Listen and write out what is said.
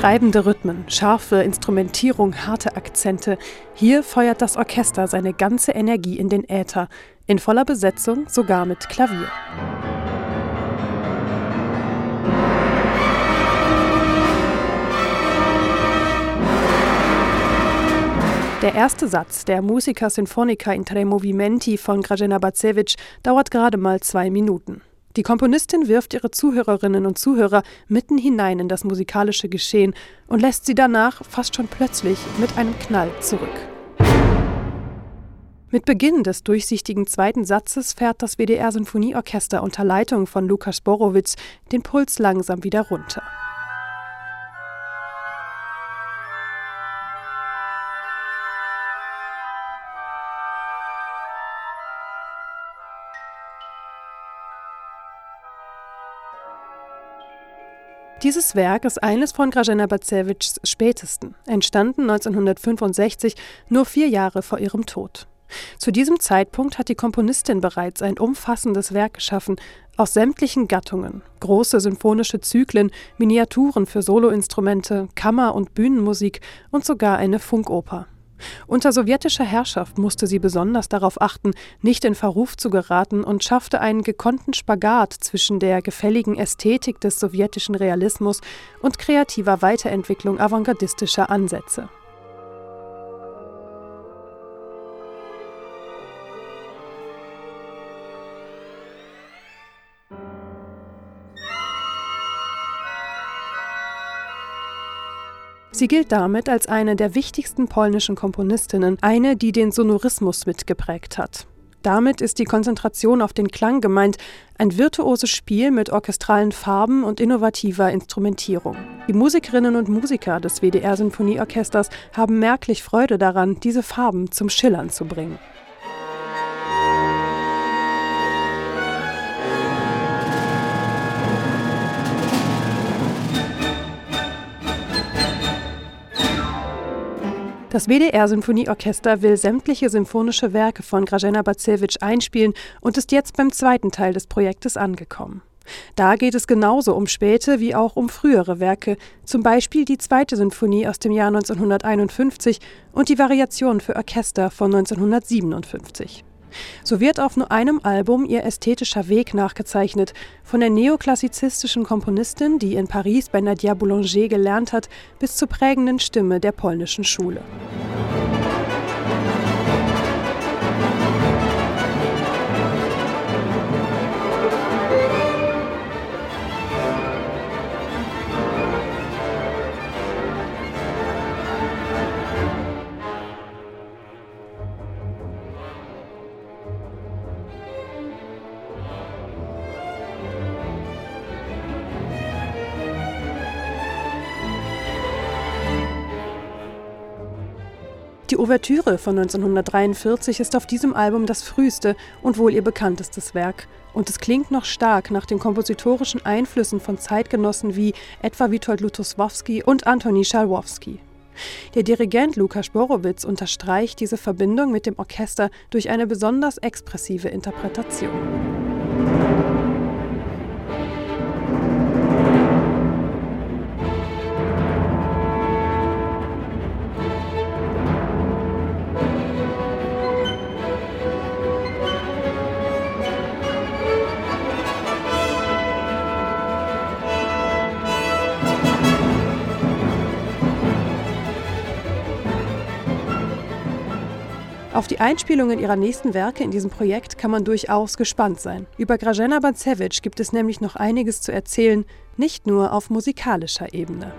Treibende Rhythmen, scharfe Instrumentierung, harte Akzente. Hier feuert das Orchester seine ganze Energie in den Äther, in voller Besetzung, sogar mit Klavier. Der erste Satz der Musica Sinfonica in Tre Movimenti von Grażyna Bacewicz dauert gerade mal zwei Minuten. Die Komponistin wirft ihre Zuhörerinnen und Zuhörer mitten hinein in das musikalische Geschehen und lässt sie danach fast schon plötzlich mit einem Knall zurück. Mit Beginn des durchsichtigen zweiten Satzes fährt das WDR-Sinfonieorchester unter Leitung von Lukas Borowitz den Puls langsam wieder runter. Dieses Werk ist eines von Grażyna Bacewicz spätesten, entstanden 1965, nur vier Jahre vor ihrem Tod. Zu diesem Zeitpunkt hat die Komponistin bereits ein umfassendes Werk geschaffen, aus sämtlichen Gattungen, große symphonische Zyklen, Miniaturen für Soloinstrumente, Kammer- und Bühnenmusik und sogar eine Funkoper. Unter sowjetischer Herrschaft musste sie besonders darauf achten, nicht in Verruf zu geraten und schaffte einen gekonnten Spagat zwischen der gefälligen Ästhetik des sowjetischen Realismus und kreativer Weiterentwicklung avantgardistischer Ansätze. Sie gilt damit als eine der wichtigsten polnischen Komponistinnen, eine, die den Sonorismus mitgeprägt hat. Damit ist die Konzentration auf den Klang gemeint, ein virtuoses Spiel mit orchestralen Farben und innovativer Instrumentierung. Die Musikerinnen und Musiker des WDR Sinfonieorchesters haben merklich Freude daran, diese Farben zum Schillern zu bringen. Das WDR-Symphonieorchester will sämtliche symphonische Werke von Grażyna Bacewicz einspielen und ist jetzt beim zweiten Teil des Projektes angekommen. Da geht es genauso um späte wie auch um frühere Werke, zum Beispiel die zweite Sinfonie aus dem Jahr 1951 und die Variation für Orchester von 1957. So wird auf nur einem Album ihr ästhetischer Weg nachgezeichnet, von der neoklassizistischen Komponistin, die in Paris bei Nadia Boulanger gelernt hat, bis zur prägenden Stimme der polnischen Schule. Die Ouvertüre von 1943 ist auf diesem Album das früheste und wohl ihr bekanntestes Werk. Und es klingt noch stark nach den kompositorischen Einflüssen von Zeitgenossen wie etwa Witold Lutosławski und Antoni Schalwowski. Der Dirigent Lukas Borowitz unterstreicht diese Verbindung mit dem Orchester durch eine besonders expressive Interpretation. Auf die Einspielungen ihrer nächsten Werke in diesem Projekt kann man durchaus gespannt sein. Über Grażyna Bancewicz gibt es nämlich noch einiges zu erzählen, nicht nur auf musikalischer Ebene.